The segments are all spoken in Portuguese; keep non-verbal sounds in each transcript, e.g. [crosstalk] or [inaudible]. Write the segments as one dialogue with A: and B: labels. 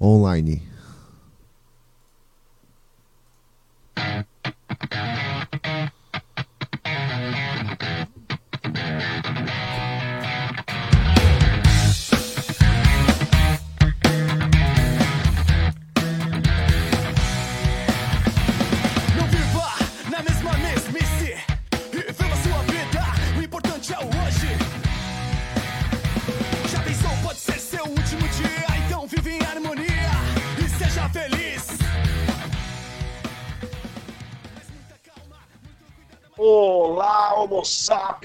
A: online.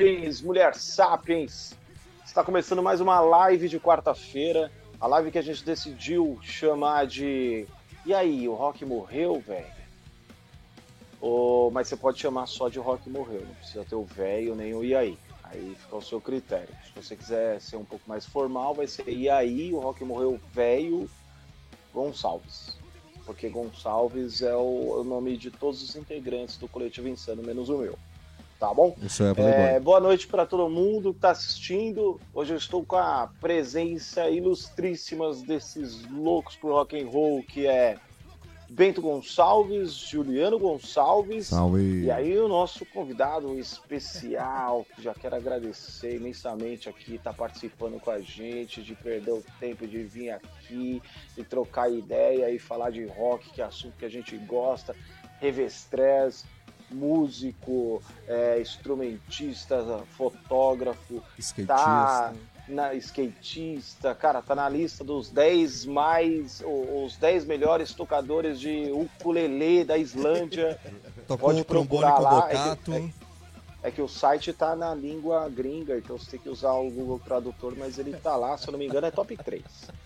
B: Sapiens, mulher sapiens. Está começando mais uma live de quarta-feira. A live que a gente decidiu chamar de. E aí, o Rock morreu, velho? Ou... Mas você pode chamar só de Rock morreu, não precisa ter o velho nem o e aí. Aí fica ao seu critério. Se você quiser ser um pouco mais formal, vai ser e aí, o Rock morreu velho Gonçalves. Porque Gonçalves é o, é nome de todos os integrantes do coletivo Insano, menos o meu. Tá bom?
A: Isso é.
B: É, boa noite para todo mundo que está assistindo. Hoje eu estou com a presença ilustríssima desses loucos pro rock and roll, que é Bento Gonçalves, Juliano Gonçalves.
A: Salve.
B: E aí o nosso convidado especial, que já quero agradecer imensamente aqui, tá participando com a gente, de perder o tempo de vir aqui e trocar ideia e falar de rock, que é assunto que a gente gosta, Revestrez, músico, é, instrumentista, fotógrafo,
A: Skatista.
B: tá na skatista, cara, tá na lista dos 10 mais o- os 10 melhores tocadores de ukulele da Islândia.
C: Tocou
B: Pode
C: o trombone
B: procurar
C: com
B: lá,
C: bocato.
B: é que- É que o site tá na língua gringa, então você tem que usar o Google Tradutor, mas ele tá lá, se eu não me engano, é top 3.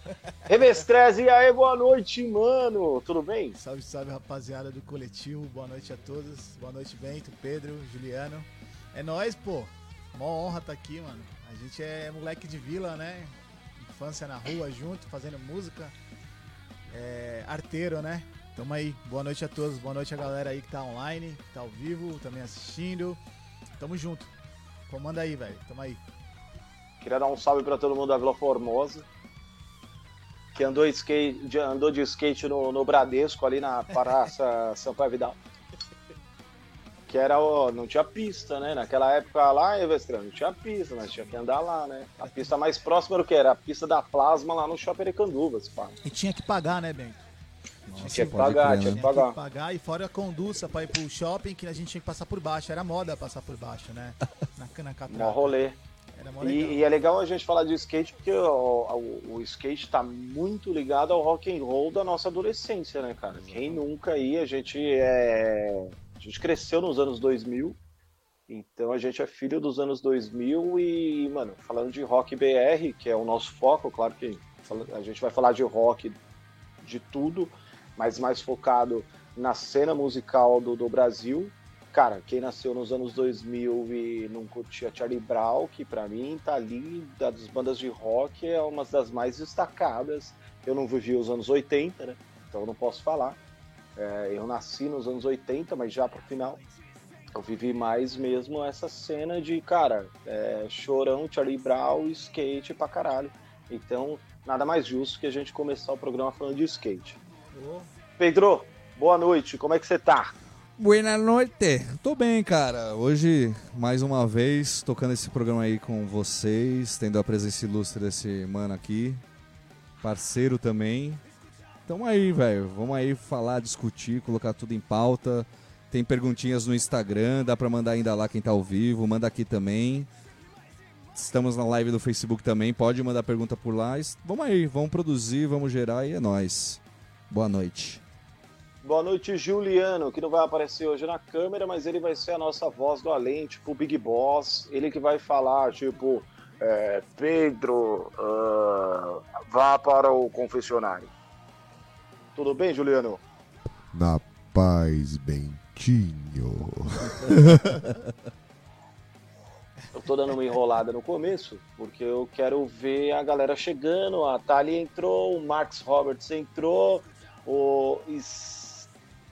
B: [laughs] Revestrez, e aí, boa noite, mano! Tudo bem?
D: Salve, salve, rapaziada do coletivo. Boa noite a todos. Boa noite, Bento, Pedro, Juliano. É nóis, pô. Mó honra tá aqui, mano. A gente é moleque de vila, né? Infância na rua junto, fazendo música. É arteiro, né? Tamo aí. Boa noite a todos. Boa noite a galera aí que tá online, que tá ao vivo, também assistindo. Tamo junto. Comanda aí, velho. Tamo aí.
B: Queria dar um salve pra todo mundo da Vila Formosa, que andou, skate, de- andou de skate no, no Bradesco, ali na Praça [laughs] Sampaio Vidal. Que era, ó, não tinha pista, né? Naquela época lá, Evestran, não tinha pista, mas tinha que andar lá, né? A pista mais próxima era o que? Era a pista da Plasma lá no Shopping Erecanduvas, pá.
D: E tinha que pagar, né, Bento?
A: Nossa,
B: Tinha que
A: pode
B: pagar,
A: crer,
B: tinha
A: né?
B: que
D: Tinha
B: pagar.
D: que pagar e fora a conduça pra ir pro shopping que a gente tinha que passar por baixo. Era moda passar por baixo, né? [laughs] Na, na
B: Mó
D: catraca.
B: rolê.
D: Mó.
B: E, e é legal a gente falar de skate porque o, o, o skate tá muito ligado ao rock and roll da nossa adolescência, né, cara? Quem nunca aí, a gente é. A gente cresceu nos anos 2000, então a gente é filho dos anos 2000 e, mano, falando de rock BR, que é o nosso foco, claro que a gente vai falar de rock de tudo, mas mais focado na cena musical do, do Brasil. Cara, quem nasceu nos anos 2000 e não curtia Charlie Brown, que pra mim tá ali, das bandas de rock, é uma das mais destacadas. Eu não vivi os anos 80, né? Então não posso falar. É, eu nasci nos anos 80, mas já pro final. Eu vivi mais mesmo essa cena de, cara, é, chorão, Charlie Brown, skate pra caralho. Então, nada mais justo que a gente começar o programa falando de skate. Pedro, boa noite, como é que você tá?
C: Buena noite. Tô bem, cara. Hoje, mais uma vez, tocando esse programa aí com vocês, tendo a presença ilustre desse mano aqui. Parceiro também. Tamo aí, velho. Vamos aí falar, discutir, colocar tudo em pauta. Tem perguntinhas no Instagram, dá pra mandar ainda lá quem tá ao vivo, manda aqui também. Estamos na live do Facebook também, pode mandar pergunta por lá. Vamos aí, vamos produzir, vamos gerar e é nóis. Boa noite.
B: Boa noite, Juliano, que não vai aparecer hoje na câmera, mas ele vai ser a nossa voz do além, tipo o Big Boss. Ele que vai falar, tipo, é, Pedro, ah, vá para o confessionário. Tudo bem, Juliano?
A: Na paz, Bentinho. [laughs]
B: Eu tô dando uma enrolada no começo, porque eu quero ver a galera chegando. A Thalia entrou, o Max Roberts entrou, o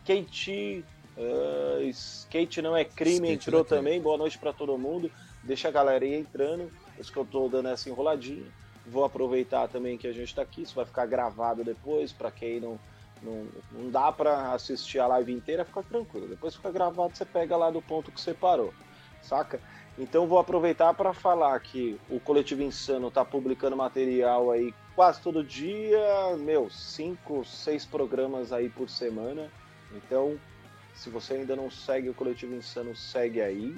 B: Skate. ah, skate não é crime,
C: Skate
B: entrou
C: é crime.
B: também. Boa noite pra todo mundo. Deixa a galera aí entrando. Por isso que eu tô dando essa enroladinha. Vou aproveitar também que a gente está aqui, isso vai ficar gravado depois, para quem não, não, não dá para assistir a live inteira, fica tranquilo. Depois fica gravado, você pega lá do ponto que você parou, saca? Então vou aproveitar para falar que o Coletivo Insano está publicando material aí quase todo dia, meu, cinco, seis programas aí por semana. Então, se você ainda não segue o Coletivo Insano, segue aí,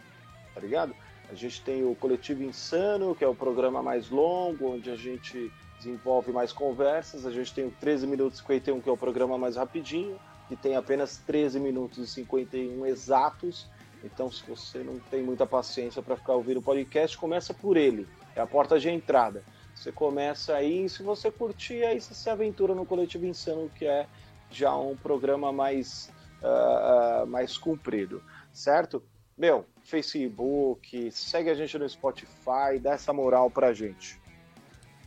B: tá ligado? A gente tem o Coletivo Insano, que é o programa mais longo, onde a gente desenvolve mais conversas. A gente tem o 13 minutos e 51, que é o programa mais rapidinho, que tem apenas 13 minutos e 51 exatos. Então, se você não tem muita paciência para ficar ouvindo o podcast, começa por ele. É a porta de entrada. Você começa aí, e se você curtir, aí você se aventura no Coletivo Insano, que é já um programa mais, uh, mais comprido, certo? Meu, Facebook, segue a gente no Spotify, dá essa moral pra gente.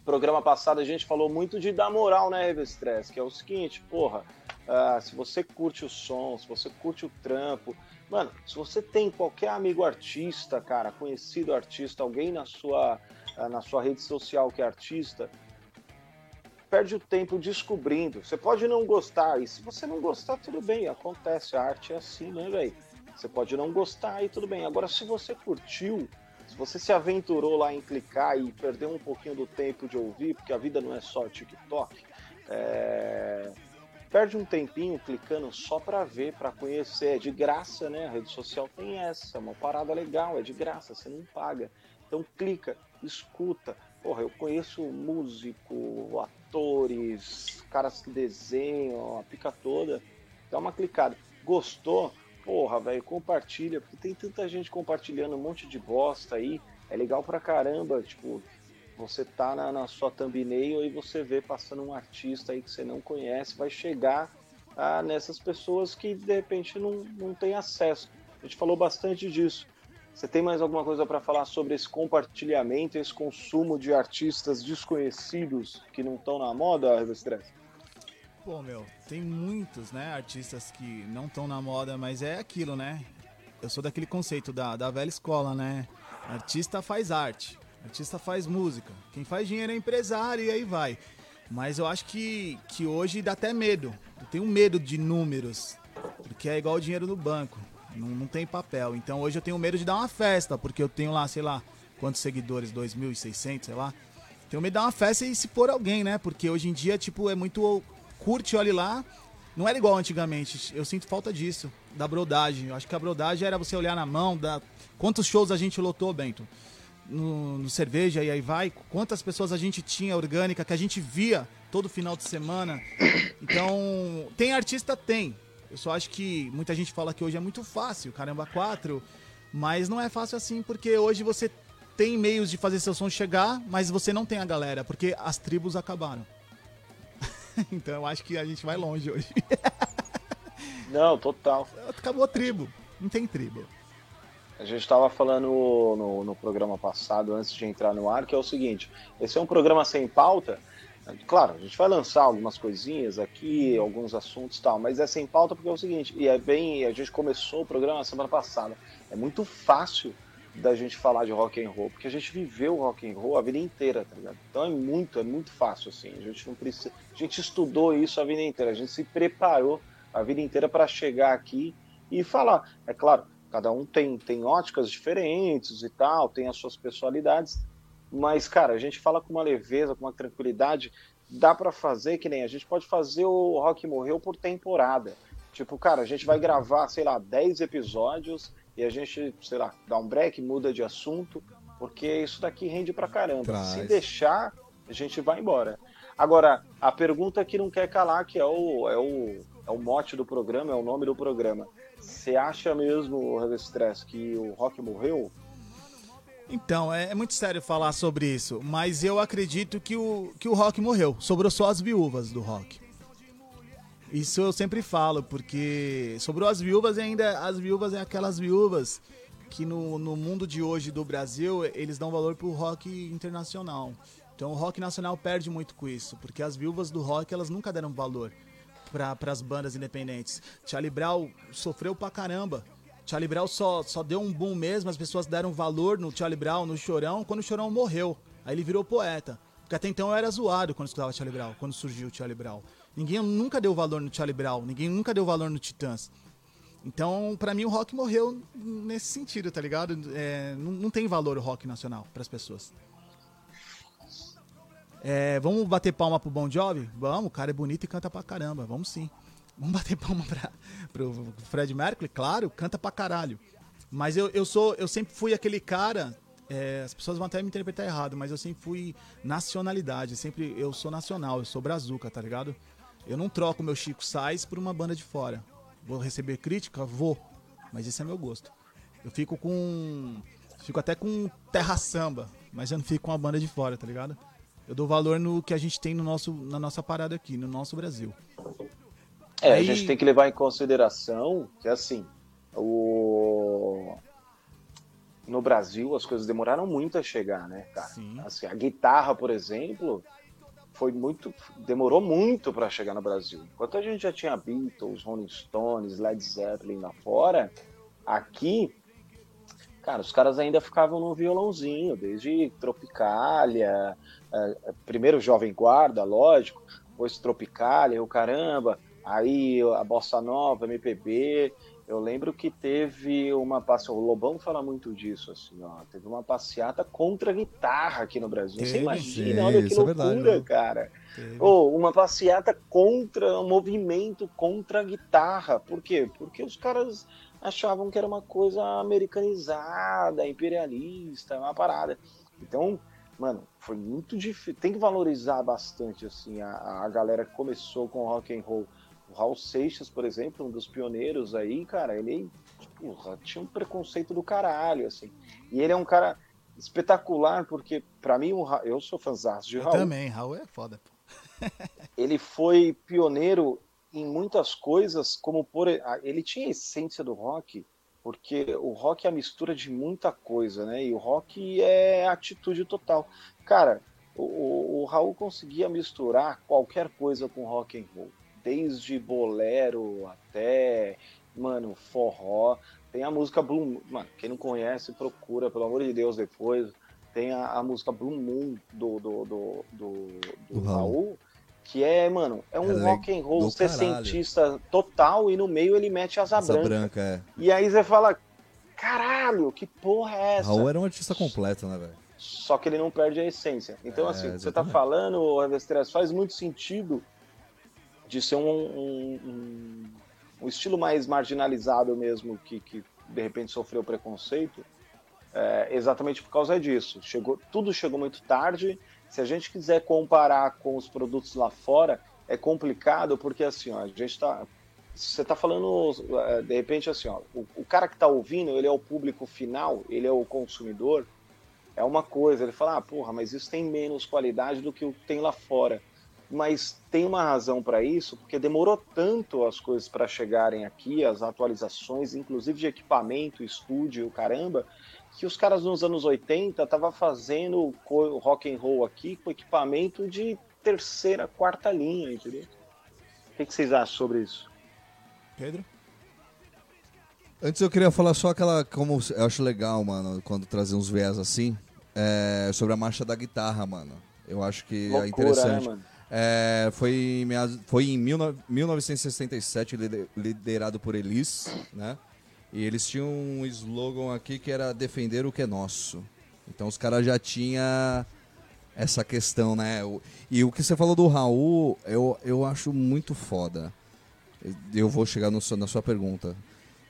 B: Programa passado a gente falou muito de dar moral, né, Revestress? Que é o seguinte, porra, uh, se você curte o som, se você curte o trampo, mano, se você tem qualquer amigo artista, cara, conhecido artista, alguém na sua, na sua rede social que é artista, perde o tempo descobrindo. Você pode não gostar, e se você não gostar, tudo bem, acontece, a arte é assim, né, velho? Você pode não gostar e tudo bem. Agora, se você curtiu, se você se aventurou lá em clicar e perdeu um pouquinho do tempo de ouvir, porque a vida não é só TikTok, é... perde um tempinho clicando só para ver, para conhecer. É de graça, né? A rede social tem essa, é uma parada legal, é de graça, você não paga. Então clica, escuta. Porra, eu conheço músico, atores, caras que desenham, a pica toda. Dá uma clicada. Gostou? porra, velho, compartilha, porque tem tanta gente compartilhando um monte de bosta aí. É legal pra caramba, tipo, você tá na, na sua thumbnail e você vê passando um artista aí que você não conhece, vai chegar a, nessas pessoas que de repente não, não tem acesso. A gente falou bastante disso. Você tem mais alguma coisa para falar sobre esse compartilhamento, esse consumo de artistas desconhecidos que não estão na moda, Revestress?
D: Pô, meu, tem muitos, né, artistas que não estão na moda, mas é aquilo, né? Eu sou daquele conceito da, da velha escola, né? Artista faz arte, artista faz música, quem faz dinheiro é empresário e aí vai. Mas eu acho que, que hoje dá até medo. Eu tenho medo de números, porque é igual o dinheiro no banco, não, não tem papel. Então hoje eu tenho medo de dar uma festa, porque eu tenho lá, sei lá, quantos seguidores, 2.600, sei lá. Tenho medo de dar uma festa e se for alguém, né? Porque hoje em dia, tipo, é muito curte, olhe lá. Não era igual antigamente. Eu sinto falta disso, da brodagem. Eu acho que a brodagem era você olhar na mão, da... quantos shows a gente lotou, Bento? No, no, cerveja e aí vai, quantas pessoas a gente tinha orgânica que a gente via todo final de semana. Então, tem artista? Tem. Eu só acho que muita gente fala que hoje é muito fácil, caramba, quatro. Mas não é fácil assim, porque hoje você tem meios de fazer seu som chegar, mas você não tem a galera, porque as tribos acabaram. [laughs] então eu acho que a gente vai longe hoje. [laughs]
B: Não, total.
D: Acabou a tribo. Não tem tribo.
B: A gente estava falando no, no, programa passado, antes de entrar no ar, que é o seguinte: esse é um programa sem pauta. Claro, a gente vai lançar algumas coisinhas aqui, alguns assuntos e tal, mas é sem pauta porque é o seguinte, e é bem. A gente começou o programa semana passada. É muito fácil da gente falar de rock and roll, porque a gente viveu rock and roll a vida inteira, tá ligado? Então é muito, é muito fácil assim. A gente não precisa, a gente estudou isso a vida inteira, a gente se preparou a vida inteira para chegar aqui e falar. É claro, cada um tem tem óticas diferentes e tal, tem as suas personalidades, mas cara, a gente fala com uma leveza, com uma tranquilidade, dá para fazer que nem a gente pode fazer o Rock Morreu por temporada. Tipo, cara, a gente vai gravar, sei lá, 10 episódios e a gente, sei lá, dá um break, muda de assunto, porque isso daqui rende pra caramba. Traz. Se deixar, a gente vai embora. Agora, a pergunta que não quer calar, que é o, é o, é o mote do programa, é o nome do programa. Você acha mesmo, Stress, que o Rock morreu?
D: Então, é, é, muito sério falar sobre isso, mas eu acredito que o, que o rock morreu. Sobrou só as viúvas do rock. Isso eu sempre falo, porque sobrou as viúvas e ainda as viúvas é aquelas viúvas que no, no mundo de hoje do Brasil eles dão valor pro rock internacional. Então o rock nacional perde muito com isso, porque as viúvas do rock elas nunca deram valor para as bandas independentes. Charlie Brown sofreu pra caramba. Charlie Brown só, só deu um boom mesmo, as pessoas deram valor no Charlie Brown, no Chorão, quando o Chorão morreu. Aí ele virou poeta. Porque até então eu era zoado quando escutava Charlie Brown, quando surgiu o Charlie Brown. Ninguém nunca deu valor no Charlie Brown, ninguém nunca deu valor no Titãs. Então, pra mim, o rock morreu nesse sentido, tá ligado? É, não, não tem valor o rock nacional pras pessoas. É, vamos bater palma pro Bon Jovi? Vamos, o cara é bonito e canta pra caramba, vamos sim. Vamos bater palma pra, pro Fred Mercury? Claro, canta pra caralho. Mas eu, eu sou, eu sempre fui aquele cara. é, as pessoas vão até me interpretar errado, mas eu sempre fui nacionalidade. Sempre eu sou nacional, eu sou brazuca, tá ligado? Eu não troco meu Chico Sainz por uma banda de fora. Vou receber crítica? Vou. Mas esse é meu gosto. Eu fico com. Fico até com terra samba, mas eu não fico com a banda de fora, tá ligado? Eu dou valor no que a gente tem no nosso, na nossa parada aqui, no nosso Brasil.
B: É,
D: Aí-
B: a gente tem que levar em consideração que, assim, o... no Brasil as coisas demoraram muito a chegar, né, cara?
D: Sim.
B: Assim, a guitarra, por exemplo, foi muito, demorou muito para chegar no Brasil. Enquanto a gente já tinha Beatles, Rolling Stones, Led Zeppelin lá fora, aqui, cara, os caras ainda ficavam no violãozinho, desde Tropicália, eh, primeiro Jovem Guarda, lógico, depois Tropicália, o caramba, aí a Bossa Nova, MPB. Eu lembro que teve uma passeata, o Lobão fala muito disso, assim, ó, teve uma passeata contra a guitarra aqui no Brasil. Você
D: Teve,
B: imagina,
C: sim,
B: olha que
C: isso é
B: loucura,
C: verdade, né?
B: cara. Ou uma passeata contra, um movimento contra a guitarra. Por quê? Porque os caras achavam que era uma coisa americanizada, imperialista, uma parada. Então, mano, foi muito difícil. Tem que valorizar bastante assim a, a galera que começou com rock and roll. O Raul Seixas, por exemplo, um dos pioneiros aí, cara, ele tinha um preconceito do caralho, assim. E ele é um cara espetacular, porque pra mim Ra- eu sou fãzão de
D: Eu
B: Raul
D: também, Raul é foda, pô. [laughs]
B: ele foi pioneiro em muitas coisas, como por ele tinha a essência do rock, porque o rock é a mistura de muita coisa, né? E o rock é atitude total. Cara, o, o- o Raul conseguia misturar qualquer coisa com rock and roll, desde bolero até, mano, forró. Tem a música Blue, mano, quem não conhece procura, pelo amor de Deus, depois. Tem a, a música Blue Moon do, do, do, do, do
C: Raul.
B: Que é, mano, é um
C: É le-
B: rock and roll sessentista total e no meio ele mete asa,
C: Asa
B: branca.
C: branca, é.
B: E aí você fala, caralho, que porra é essa?
C: Raul era um artista completo, né, velho?
B: Só que ele não perde a essência. Então,
C: É,
B: assim, que você tá
C: exatamente.
B: falando, Revestreas, faz muito sentido de ser um, um, um- estilo mais marginalizado mesmo, que, que de repente sofreu preconceito, é, exatamente por causa disso. Chegou, tudo chegou muito tarde. Se a gente quiser comparar com os produtos lá fora, é complicado, porque assim, ó, a gente tá. Você tá falando, é, de repente, assim, ó, o, o cara que tá ouvindo, ele é o público final, ele é o consumidor, é uma coisa. Ele fala, ah, porra, mas isso tem menos qualidade do que o que tem lá fora. Mas tem uma razão para isso, porque demorou tanto as coisas para chegarem aqui, as atualizações, inclusive de equipamento, estúdio, caramba, que os caras nos anos 80 estavam fazendo rock and roll aqui com equipamento de terceira, quarta linha, entendeu? O que, que vocês acham sobre isso?
D: Pedro?
C: Antes eu queria falar só aquela. Como eu acho legal, mano, quando trazer uns viés assim. é, sobre a marcha da guitarra, mano. Eu acho que é
B: Loucura,
C: interessante.
B: né, mano?
C: É, foi, em foi em 19- 1967, lider- liderado por Elis, né? E eles tinham um slogan aqui que era defender o que é nosso. Então os caras já tinham essa questão, né? E o que você falou do Raul, eu, eu acho muito foda. Eu vou chegar no, na sua pergunta.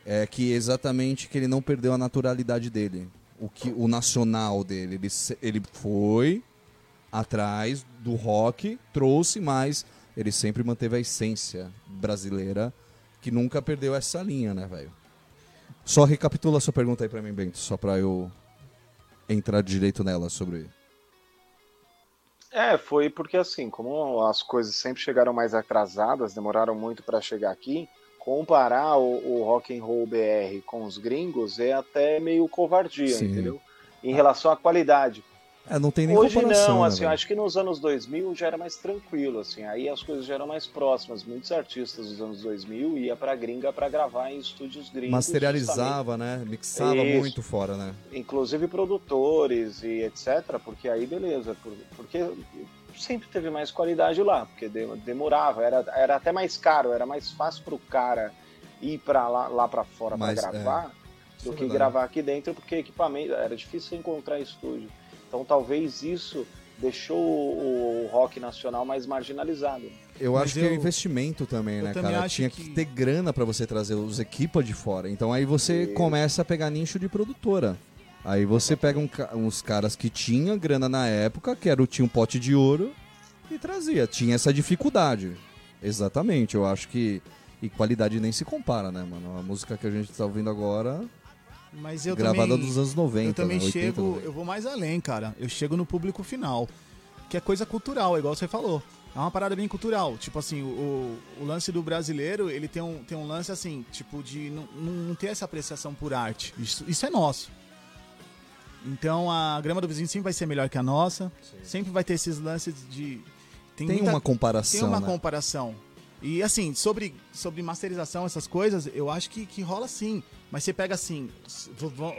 C: É que exatamente que ele não perdeu a naturalidade dele. O, que, o nacional dele. Ele, ele foi atrás do rock, trouxe, mas ele sempre manteve a essência brasileira, que nunca perdeu essa linha, né, velho? Só recapitula a sua pergunta aí pra mim, Bento, só pra eu entrar direito nela sobre.
B: É, foi porque assim, como as coisas sempre chegaram mais atrasadas, demoraram muito para chegar aqui, comparar o, o rock and roll BR com os gringos é até meio covardia,
C: Sim.
B: entendeu? Em relação à qualidade.
C: É, não tem nem
B: Hoje não,
C: né,
B: assim, acho que nos anos 2000 já era mais tranquilo, assim, aí as coisas já eram mais próximas. Muitos artistas dos anos 2000 ia pra gringa pra gravar em estúdios gringos. justamente.
C: Materializava, né? Mixava
B: Isso.
C: muito fora, né?
B: inclusive produtores e etc, porque aí beleza, por- porque sempre teve mais qualidade lá, porque de- demorava, era, era até mais caro, era mais fácil pro cara ir para lá, lá para fora para
C: é,
B: gravar
C: Isso
B: do
C: é
B: que
C: verdade.
B: gravar aqui dentro, porque equipamento era difícil encontrar estúdio. Então talvez isso deixou o, o rock nacional mais marginalizado.
C: Eu
D: Mas
C: acho que é
D: eu-
C: investimento também,
D: eu
C: né,
D: também
C: cara? Tinha que...
D: que-
C: ter grana pra você trazer os equipos de fora. Então aí você
B: Isso.
C: começa a pegar nicho de produtora. Aí você pega um uns caras que tinham grana na época, que era o tinha um pote de ouro e trazia. Tinha essa dificuldade. Exatamente. Eu acho que e qualidade nem se compara, né, mano? A música que a gente tá ouvindo agora,
D: Mas eu
C: gravada
D: também,
C: dos anos 90,
D: eu também
C: né? 80,
D: chego,
C: 90.
D: eu vou mais além, cara. Eu chego no público final, que é coisa cultural, igual você falou. É uma parada bem cultural. Tipo assim, o, o lance do brasileiro, ele tem um, tem um lance assim, tipo, de não, não ter essa apreciação por arte. Isso, isso é nosso. Então a grama do vizinho sempre vai ser melhor que a nossa. Sempre vai ter esses lances de.
C: Tem
D: muita-
C: uma comparação,
D: tem uma
C: né?
D: comparação. E assim, sobre, sobre masterização, essas coisas, eu acho que, que rola sim. Mas você pega assim,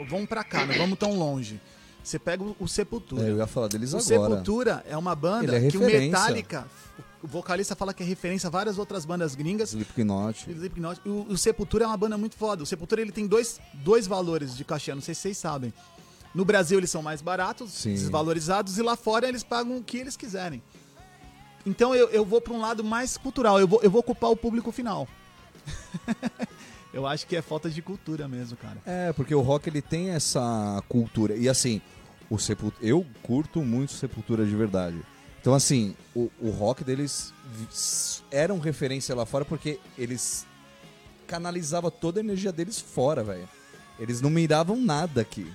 D: vamos pra cá, não vamos tão longe. Você pega o, Sepultura.
C: É, eu ia falar deles
D: o
C: agora.
D: Sepultura é uma banda
C: é
D: que o. Metallica, o vocalista fala que é referência a várias outras bandas gringas.
C: Slipknot.
D: Slipknot. O, o Sepultura é uma banda muito foda. O Sepultura ele tem dois, dois valores de cachê, não sei se vocês sabem. No Brasil eles são mais baratos,
C: Sim.
D: desvalorizados, e lá fora eles pagam o que eles quiserem. Então eu, eu vou para um lado mais cultural, eu vou, eu vou ocupar o público final. [laughs] eu acho que é falta de cultura mesmo, cara.
C: É, porque o rock ele tem essa cultura. E assim, o sepul... eu curto muito Sepultura de verdade. Então, assim, o, o rock deles era um referência lá fora porque eles canalizavam toda a energia deles fora, velho. Eles não miravam nada aqui.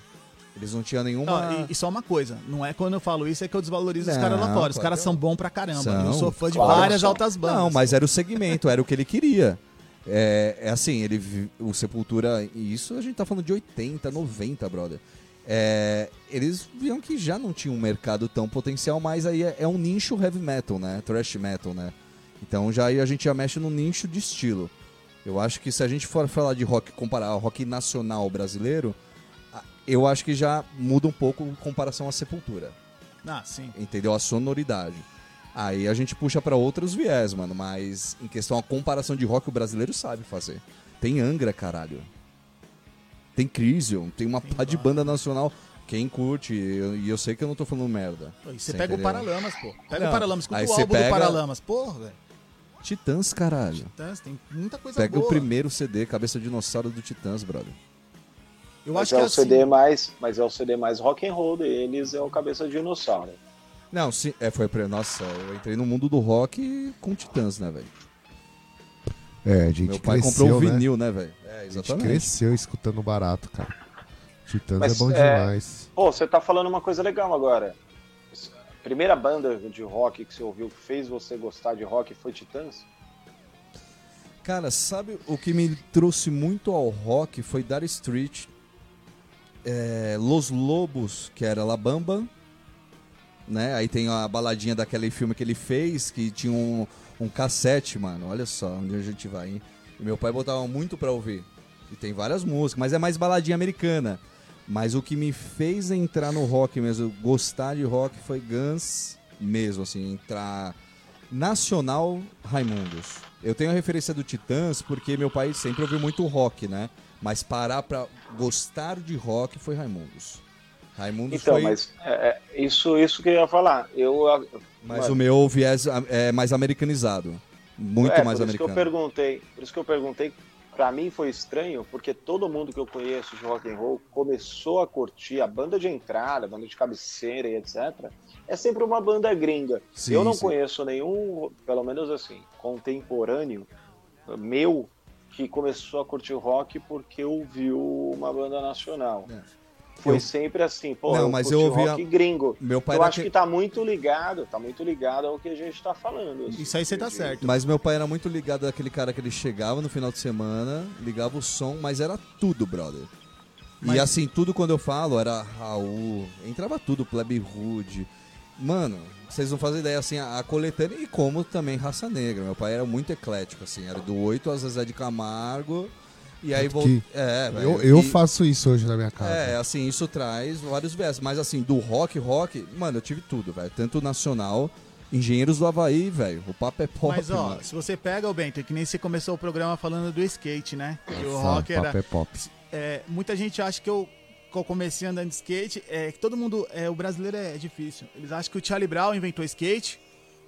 C: Eles não tinham nenhuma.
D: Ó, e, e só uma coisa, não é quando eu falo isso é que eu desvalorizo os
C: Não,
D: caras lá fora. Os caras são bons pra caramba.
C: São,
D: eu sou fã de
B: claro
D: várias
B: são.
D: altas bandas.
C: Não, mas era o segmento, era o que ele queria. É, é assim, ele o Sepultura, e isso a gente tá falando de 80, 90, brother. É, eles viam que já não tinha um mercado tão potencial, mas aí é, é um nicho heavy metal, né? Thrash metal, né? Então já aí a gente já mexe no nicho de estilo. Eu acho que se a gente for falar de rock, comparar ao rock nacional brasileiro, eu acho que já muda um pouco em comparação à Sepultura
D: Ah, sim.
C: entendeu? A sonoridade. Aí a gente puxa pra outros viés, mano, mas em questão a comparação de rock o brasileiro sabe fazer. Tem Angra, caralho. Tem Crisium, tem uma pá de banda nacional. Quem curte, e eu, eu sei que eu não tô falando merda.
D: E você pega o? Paralamas, pô. Pega
C: Não,
D: o Paralamas, escuta
C: aí
D: o
C: você
D: álbum
C: pega-
D: do Paralamas. Porra, velho.
C: Titãs, caralho.
D: Titãs, tem muita coisa
C: Pega
D: boa.
C: o primeiro CD, Cabeça de Dinossauro do Titãs, brother.
D: Eu
B: mas
D: acho
B: é
D: que
B: o
D: assim,
B: CD mais, mas é o CD mais rock and roll deles, é o Cabeça de Dinossauro.
C: Não, sim, é, foi pra. Nossa, eu entrei no mundo do rock com Titãs, né, velho?
A: É, a gente
C: Meu pai
A: cresceu,
C: comprou o
A: né?
C: vinil, né, velho? É,
A: A gente
C: exatamente.
A: cresceu escutando barato, cara. Titãs
B: Mas,
A: é bom
B: é,
A: demais.
B: Pô, você tá falando uma coisa legal agora. A primeira banda de rock que você ouviu que fez você gostar de rock foi Titãs?
C: Cara, sabe o que me trouxe muito ao rock foi Dar Street, é, Los Lobos, que era La Bamba, né? Aí tem a baladinha daquele filme que ele fez, que tinha um, um cassete, mano. Olha só onde a gente vai, hein? E meu pai botava muito pra ouvir. E tem várias músicas, mas é mais baladinha americana. Mas o que me fez entrar no rock mesmo, gostar de rock, foi Guns mesmo, assim, entrar nacional Raimundos. Eu tenho a referência do Titãs porque meu pai sempre ouviu muito rock, né? Mas parar pra gostar de rock foi Raimundos. Raimundos
B: Então,
C: foi.
B: mas é, é, isso, isso que eu ia falar. Eu,
C: Mas o meu viés é mais americanizado. Muito
B: é,
C: mais
B: por isso que eu
C: americano.
B: perguntei. Por isso que eu perguntei. Pra mim foi estranho, porque todo mundo que eu conheço de rock and roll começou a curtir a banda de entrada, a banda de cabeceira e etc. É sempre uma banda gringa.
C: Sim,
B: eu não
C: sim.
B: conheço nenhum, pelo menos assim, contemporâneo meu que começou a curtir rock porque ouviu uma banda nacional.
C: É.
B: Foi
C: Eu-
B: sempre assim, pô,
C: Não,
B: eu
C: mas eu ouvia-
B: rock gringo.
C: Meu pai
B: eu acho
C: que-
B: que tá muito ligado, tá muito ligado ao que a gente tá falando. assim,
D: Isso aí você tá certo.
C: Mas meu pai era muito ligado àquele cara que ele chegava no final de semana, ligava o som, mas era tudo, brother.
D: Mas-
C: E assim, tudo quando eu falo era Raul, entrava tudo, Plebe Rude. Mano, vocês não fazem ideia, assim, a, a coletânea e como também raça negra. Meu pai era muito eclético, assim, era do 8 às Zezé de Camargo. E aí vou. É,
A: Eu, eu
C: e-
A: faço isso hoje na minha casa.
C: É, assim, isso traz vários versos. Mas assim, do rock, rock, mano, eu tive tudo, velho. Tanto nacional, Engenheiros do Havaí, velho. O papo é pop,
D: Mas ó,
C: mano.
D: se você pega o Bento, é que nem você começou o programa falando do skate, né? Que o
A: Só,
D: rock era.
A: papo é pop.
D: é, muita gente acha que eu, que eu comecei andando de skate, é que todo mundo. É, o brasileiro é difícil. Eles acham que o Charlie Brown inventou skate.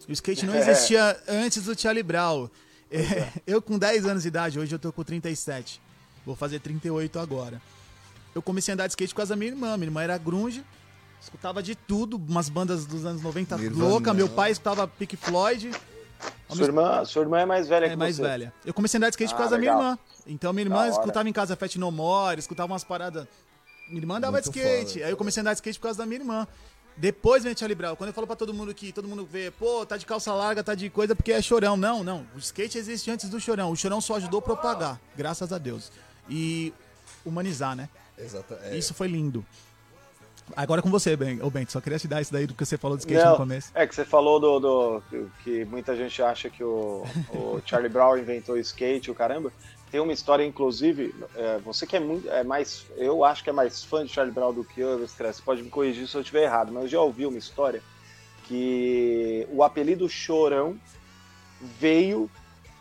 D: E o skate não
B: É.
D: existia antes do Charlie Brown. É, eu com 10 anos de idade, hoje eu tô com 37. Vou fazer 38 agora. Eu comecei a andar de skate por causa da minha irmã. Minha irmã era grunge, escutava de tudo, umas bandas dos anos 90
C: Nirvana.
D: louca. Meu pai escutava Pink Floyd.
B: Sua irmã, sua irmã é mais velha
D: É
B: que
D: mais
B: você.
D: velha. Eu comecei a andar de skate por
B: Ah,
D: causa da minha
B: legal.
D: irmã. Então minha
B: Da
D: irmã
B: hora.
D: escutava em casa Fat No More, escutava umas paradas. Minha irmã andava de skate.
C: foda.
D: Aí eu comecei a andar de skate por causa da minha irmã. Depois vem o Charlie Brown. Quando eu falo pra todo mundo que todo mundo vê, pô, tá de calça larga, tá de coisa porque é chorão. Não, não. O skate existe antes do chorão. O chorão só ajudou a propagar, graças a Deus. E humanizar, né?
C: Exato, é.
D: Isso foi lindo. Agora com você, Ben. Ô, Bento, só queria te dar isso daí do que você falou do skate
B: Não,
D: no começo.
B: É que você falou do, do- que- que muita gente acha que o, o Charlie Brown inventou o skate, o caramba. Tem uma história, inclusive, é, você que é muito, é mais, eu acho que é mais fã de Charlie Brown do que eu, você pode me corrigir se eu estiver errado, mas eu já ouvi uma história que o apelido Chorão veio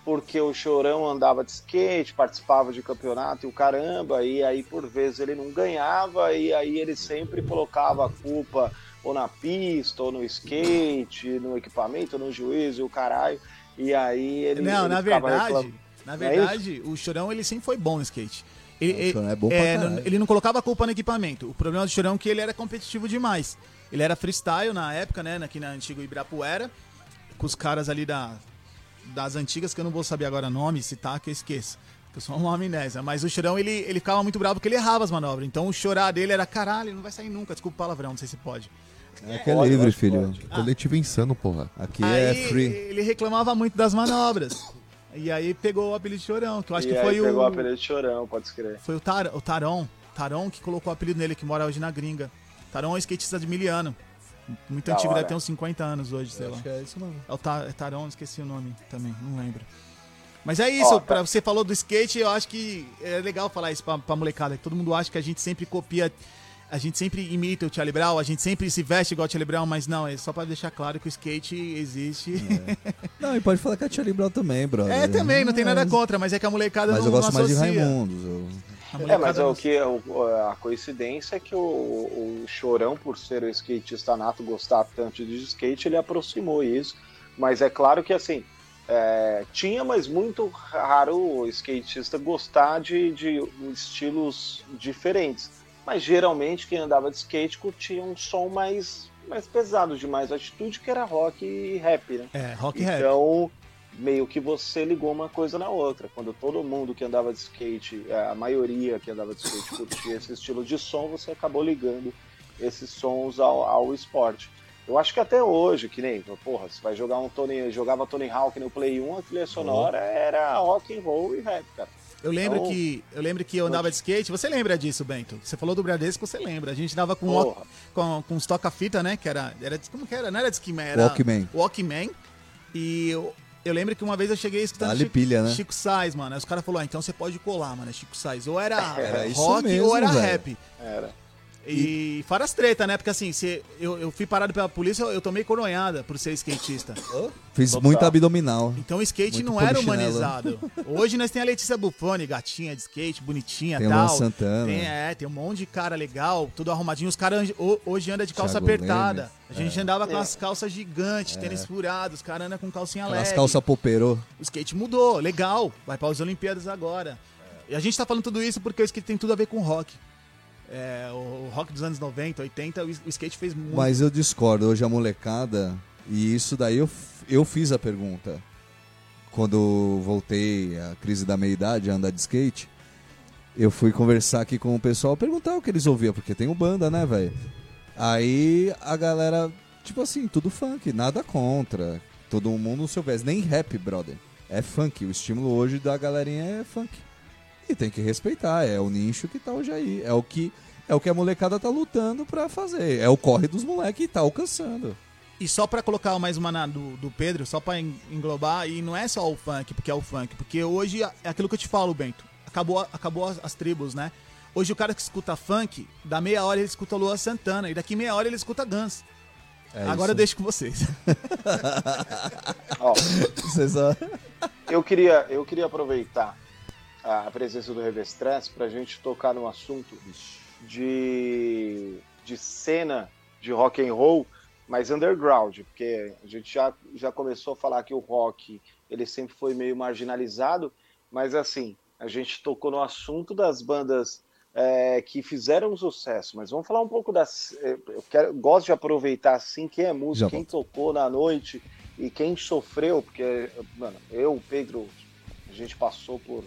B: porque o Chorão andava de skate, participava de campeonato e o caramba, e aí por vezes ele não ganhava, e aí ele sempre colocava a culpa ou na pista, ou no skate, no equipamento, no juiz e o caralho, e aí ele.
D: Não,
B: ele
D: na verdade, na
B: Não é
D: verdade, o Chorão ele sempre foi bom no skate. Ele,
C: O
D: ele-
C: Chorão é
D: é, não- ele não colocava a culpa no equipamento. O problema do Chorão é que ele era competitivo demais. Ele era freestyle na época, né, aqui na antiga Ibirapuera, com os caras ali da, das antigas, que eu não vou saber agora o nome, citar, que eu esqueço. Que eu sou uma amnésia. Mas o Chorão, ele, ele ficava muito bravo porque ele errava as manobras. Então o chorar dele era, caralho, não vai sair nunca. Desculpa o palavrão, não sei se pode.
C: É que é
B: Pode,
C: livre, filho.
B: pode.
A: Coletivo insano, porra.
C: Aqui
D: aí
C: é free.
D: ele reclamava muito das manobras. E aí pegou o apelido de Chorão, que eu acho
B: e
D: que foi
B: pegou o
D: o...
B: apelido de Chorão, pode escrever.
D: Foi o, Tar, o Taron, Taron que colocou o apelido nele, que mora hoje na gringa. Taron é um skatista de miliano. Muito
B: Da
D: antigo,
B: hora.
D: deve ter uns 50 anos hoje, sei lá.
C: Acho que é isso mesmo.
D: É o é Taron, esqueci o nome também, não lembro. Mas é isso,
B: Ó, tá-
D: pra você falou do skate, eu acho que é legal falar isso pra, pra molecada, todo mundo acha que a gente sempre copia, a gente sempre imita o Charlie Brown, a gente sempre se veste igual o Charlie Brown, mas não, é só pra deixar claro que o skate existe.
C: Não, e pode falar que é Charlie Brown também, brother.
D: É, também, não tem nada
C: Mas-
D: contra, mas é que a molecada
C: Mas
D: não
C: eu gosto mais de. Raimundos. eu-
B: É, mas é
D: não-
B: o que a coincidência é que o, o Chorão, por ser o skatista nato, gostar tanto de skate, ele aproximou isso. Mas é claro que assim é, tinha, mas muito raro o skatista gostar de, de estilos diferentes. Mas geralmente quem andava de skate curtia um som mais, mais pesado, de mais atitude, que era rock e rap, né?
D: É, rock rap.
B: Então, meio que você ligou uma coisa na outra. Quando todo mundo que andava de skate, é, a maioria que andava de skate curtia esse estilo de som, você acabou ligando esses sons ao, ao esporte. Eu acho que até hoje, que nem, porra, você vai jogar um Tony, jogava Tony Hawk no Play 1, a trilha sonora era rock and roll e rap, cara.
D: Eu lembro
B: Então-
D: que eu lembro que eu andava de skate. Você lembra disso, Bento? Você falou do Bradesco, você lembra? A gente andava com
B: Porra.
D: com, com uns toca-fita, né? Que era, era como que era? Não era Discman, era
C: Walkman.
D: Walkman. E eu, eu lembro que uma vez eu cheguei escutando
C: Dá-lhe
D: Chico,
C: pilha, né?
D: Chico Sainz, mano. Aí os caras falaram, ah, então você pode colar, mano. É Chico Sainz. Ou era, [laughs]
C: Era isso
D: rock
C: mesmo,
D: ou era
C: velho.
D: rap.
B: Era.
D: E, fora as treta, né? Porque assim, se eu, eu fui parado pela polícia, eu, eu tomei coronhada por ser skatista.
C: Fiz
B: Total.
C: muito abdominal.
D: Então o skate
C: Muito
D: não era
C: polichinelo.
D: humanizado. [laughs] Hoje nós tem a Letícia Bufone, gatinha de skate, bonitinha e
C: Tem o
D: tal.
C: Luan Santana.
D: Tem, é, tem um monte de cara legal, tudo arrumadinho. Os caras ho- hoje andam de calça
C: Thiago
D: apertada. A gente andava com
B: É.
D: as calças gigantes, tênis furados, os caras andam com calcinha leve.
C: As calças poperô.
D: O skate mudou, legal. Vai para as Olimpíadas agora. E a gente tá falando tudo isso porque o skate tem tudo a ver com rock. É, o rock dos anos 90, 80, o skate fez muito.
C: Mas eu discordo. Hoje a molecada. E isso daí eu, eu fiz a pergunta. Quando voltei à crise da meia-idade, a andar de skate. Eu fui conversar aqui com o pessoal, perguntar o que eles ouviam, porque tem o banda, né, velho? Aí a galera, tipo assim, tudo funk, nada contra. Todo mundo seu vés. Nem rap, brother. É funk. O estímulo hoje da galerinha é funk. E tem que respeitar, é o nicho que tá hoje aí. É o que, é o que a molecada tá lutando pra fazer. É o corre dos moleques e tá alcançando.
D: E só pra colocar mais uma na, do, do Pedro, só pra en- englobar, e não é só o funk, porque é o funk, porque hoje é aquilo que eu te falo, Bento. Acabou, acabou as, as tribos, né? Hoje o cara que escuta funk, da meia hora ele escuta Lua Santana, e daqui meia hora ele escuta Guns.
C: É
D: Agora eu
C: isso.
D: deixo com vocês. [laughs]
B: Ó, [laughs] eu queria, eu queria aproveitar a presença do Revestress pra gente tocar no assunto de, de cena de rock and roll, mas underground, porque a gente já, já começou a falar que o rock ele sempre foi meio marginalizado, mas assim, a gente tocou no assunto das bandas é, que fizeram sucesso, mas vamos falar um pouco das. é, Eu quero, gosto de aproveitar assim quem é músico, quem tocou na noite e quem sofreu, porque, mano, eu, Pedro, a gente passou por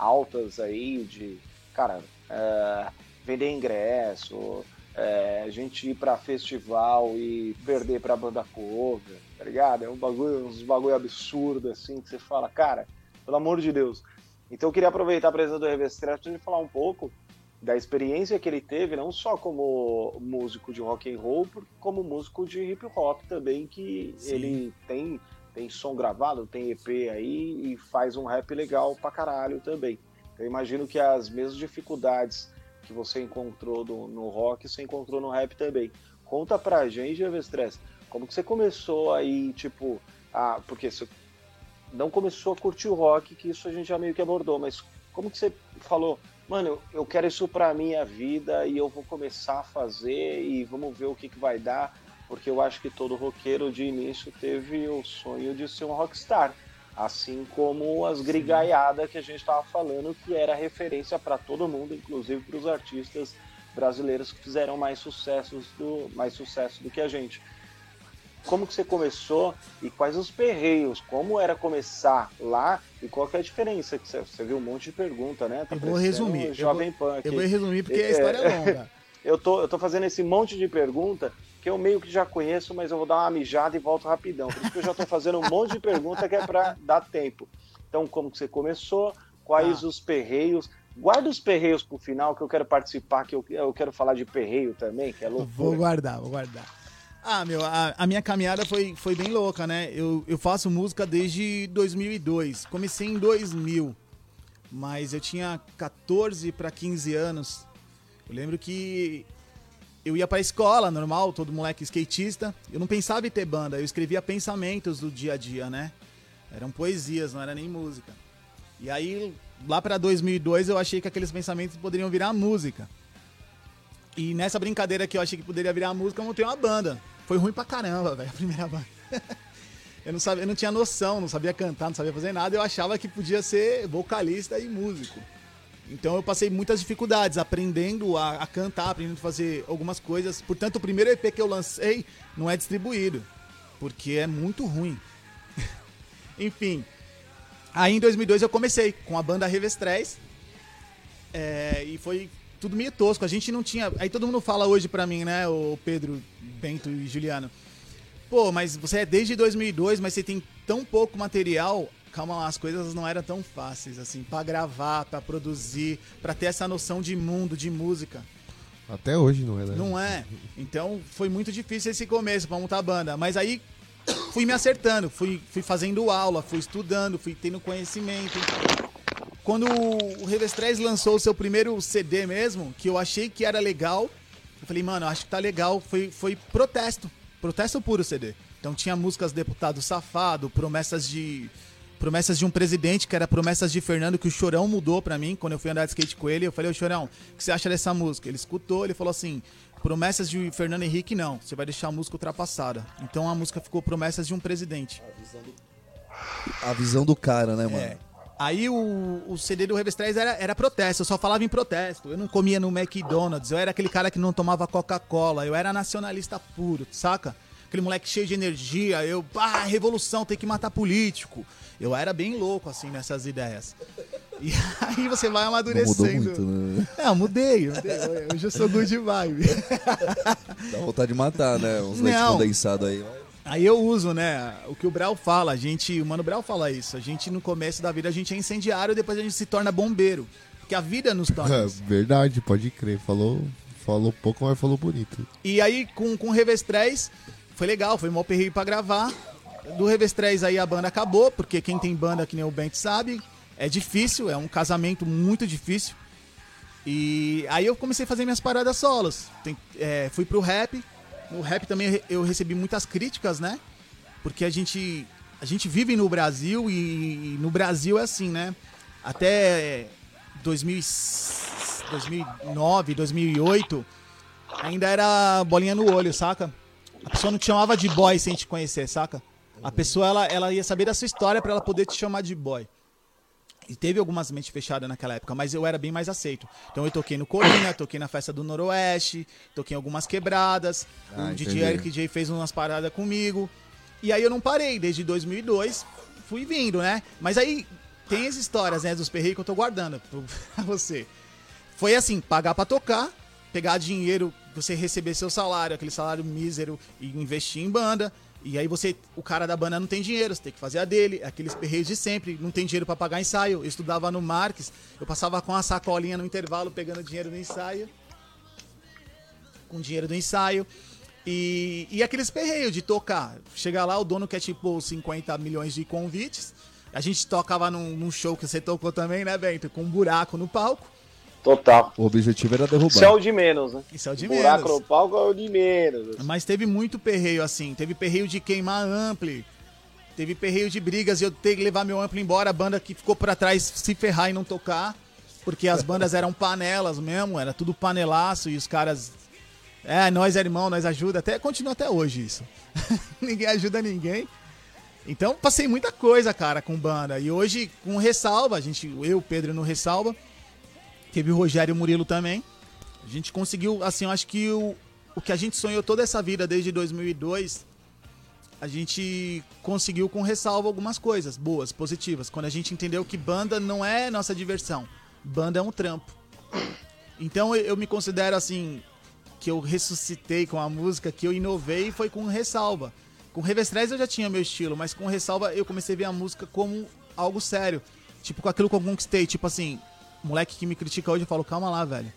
B: altas aí de, cara, é, vender ingresso, é, a gente ir pra festival e perder pra banda cover, tá ligado? É um bagulho, uns bagulho absurdo assim que você fala, cara, pelo amor de Deus. Então eu queria aproveitar a presença do Revestreto para falar um pouco da experiência que ele teve, não só como músico de rock and roll, como músico de hip hop também, que
D: Sim.
B: ele tem, tem som gravado, tem EP aí e faz um rap legal pra caralho também. Eu imagino que as mesmas dificuldades que você encontrou no, no rock, você encontrou no rap também. Conta pra gente, Everstress, como que você começou aí, tipo, a, porque você não começou a curtir o rock, que isso a gente já meio que abordou, mas como que você falou, mano, eu, eu quero isso pra minha vida e eu vou começar a fazer e vamos ver o que, que vai dar, porque eu acho que todo roqueiro de início teve o sonho de ser um rockstar, assim como as grigaiadas que a gente estava falando, que era referência para todo mundo, inclusive para os artistas brasileiros que fizeram mais sucessos do mais sucesso do que a gente como que você começou e quais os perreios, como era começar lá e qual que é a diferença que você, viu um monte de pergunta, né? Tá
D: Eu vou resumir,
B: um
D: eu
B: Jovem Pan aqui.
D: Eu vou resumir porque a
B: É.
D: história é longa. [laughs]
B: Eu tô, eu tô fazendo esse monte de pergunta que eu meio que já conheço, mas eu vou dar uma mijada e volto rapidão. Por isso que eu já tô fazendo um monte de pergunta que é para dar tempo. Então, como que você começou? Quais
D: Ah.
B: os perreios? Guarda os perreios pro final, que eu quero participar, que eu, eu quero falar de perreio também, que é
D: Vou
B: loucura.
D: guardar, vou guardar. Ah, meu, a, a minha caminhada foi, foi bem louca, né? Eu, eu faço música desde 2002. Comecei em 2000, mas eu tinha 14 para 15 anos. Eu lembro que eu ia pra escola, normal, todo moleque skatista. Eu não pensava em ter banda, eu escrevia pensamentos do dia a dia, né? Eram poesias, não era nem música. E aí, lá pra 2002, eu achei que aqueles pensamentos poderiam virar música. E nessa brincadeira que eu achei que poderia virar música, eu montei uma banda. Foi ruim pra caramba, velho, a primeira banda. [laughs] eu, não sabia, eu não tinha noção, não sabia cantar, não sabia fazer nada. Eu achava que podia ser vocalista e músico. Então eu passei muitas dificuldades aprendendo a, a cantar, aprendendo a fazer algumas coisas. Portanto, o primeiro EP que eu lancei não é distribuído, porque é muito ruim. [laughs] Enfim, aí em 2002 eu comecei com a banda Revestrez. É, e foi tudo meio tosco. A gente não tinha. Aí todo mundo fala hoje pra mim, né, o Pedro, Bento e Juliano. Pô, mas você é desde 2002, mas você tem tão pouco material. Calma lá, as coisas não eram tão fáceis assim, Pra gravar, pra produzir, pra ter essa noção de mundo, de música.
A: Até hoje não é, né?
D: Não é. Então foi muito difícil esse começo pra montar a banda. Mas aí [coughs] fui me acertando, fui, fui fazendo aula, fui estudando, fui tendo conhecimento. Quando o Revestrez lançou o seu primeiro CD mesmo, que eu achei que era legal, eu falei, mano, acho que tá legal. Foi, foi protesto. Protesto puro CD. Então tinha músicas Deputado Safado, promessas de. Promessas de um presidente, que era Promessas de Fernando, que o Chorão mudou pra mim quando eu fui andar de skate com ele. Eu falei, ô Chorão, o que você acha dessa música? Ele escutou, ele falou assim: Promessas de Fernando Henrique, não. Você vai deixar a música ultrapassada. Então a música ficou Promessas de um Presidente.
C: A visão do cara, né, mano?
D: É. Aí o, o CD do Revestrez era, era protesto, eu só falava em protesto. Eu não comia no McDonald's, eu era aquele cara que não tomava Coca-Cola, eu era nacionalista puro, saca? Aquele moleque cheio de energia, eu, pá, revolução, tem que matar político. Eu era bem louco, assim, nessas ideias. E [laughs] aí você vai
C: Não mudou
D: amadurecendo.
C: muito, né?
D: É, eu mudei, eu mudei. Hoje eu sou good vibe.
C: Dá vontade de matar, né? Uns leite
D: Não.
C: condensado aí.
D: Aí eu uso, né, o que o Brau fala, a gente, o Mano Brau fala isso, a gente no começo da vida a gente é incendiário, depois a gente se torna bombeiro. porque a vida nos torna
A: É,
D: isso.
A: verdade, pode crer. Falou, falou pouco, mas falou bonito.
D: E aí, com, com o Revestrez, foi legal, foi mó perreio pra gravar. Do Revestrez aí a banda acabou, porque quem tem banda, que nem o Bent sabe, é difícil, é um casamento muito difícil. E aí eu comecei a fazer minhas paradas solos. Tem- é, fui pro rap. No rap também eu recebi muitas críticas, né? Porque a gente, a gente vive no Brasil e, no Brasil é assim, né? Até 2000, e- 2009, 2008, ainda era bolinha no olho, saca? A pessoa não te chamava de boy sem te conhecer, saca? A pessoa, ela, ela ia saber da sua história pra ela poder te chamar de boy. E teve algumas mentes fechadas naquela época, mas eu era bem mais aceito. Então eu toquei no Colina, toquei na festa do Noroeste, toquei em algumas quebradas.
C: Ah,
D: o DJ
C: entendi.
D: Eric J fez umas paradas comigo. E aí eu não parei, desde 2002 fui vindo, né? Mas aí tem as histórias, né, dos perreios que eu tô guardando [laughs] pra você. Foi assim, pagar pra tocar, pegar dinheiro, você receber seu salário, aquele salário mísero e investir em banda. E aí você, o cara da banda não tem dinheiro, você tem que fazer a dele, aqueles perreios de sempre, não tem dinheiro pra pagar ensaio. Eu estudava no Marques, eu passava com a sacolinha no intervalo pegando dinheiro do ensaio. Com dinheiro do ensaio. E, e aqueles perreios de tocar. Chegar lá, o dono quer tipo 50 milhões de convites. A gente tocava num, num show que você tocou também, né, Bento? Com um buraco no palco.
B: Total.
C: O objetivo era
B: Isso é
C: derrubar.
B: o de menos, né?
D: Isso é o de
B: Buraco
D: menos.
B: no palco é o de menos.
D: Mas teve muito perreio assim. Teve perreio de queimar ampli. Teve perreio de brigas e eu ter que levar meu ampli embora. A banda que ficou pra trás se ferrar e não tocar. Porque as bandas eram panelas mesmo. Era tudo panelaço e os caras. É, nós é irmão, nós ajuda. Até continua até hoje isso. [laughs] ninguém ajuda ninguém. Então passei muita coisa, cara, com banda. E hoje, com ressalva, a gente, eu, o Pedro no ressalva. Teve o Rogério Murilo também. A gente conseguiu, assim, eu acho que o, o que a gente sonhou toda essa vida desde 2002, a gente conseguiu com ressalva algumas coisas boas, positivas. Quando a gente entendeu que banda não é nossa diversão, banda é um trampo. Então eu, me considero assim que eu ressuscitei com a música, que eu inovei foi com ressalva. Com Revestrez eu já tinha meu estilo, mas com ressalva eu comecei a ver a música como algo sério. Tipo, com aquilo que eu conquistei. Tipo assim, moleque que me critica hoje, eu falo, calma lá, velho.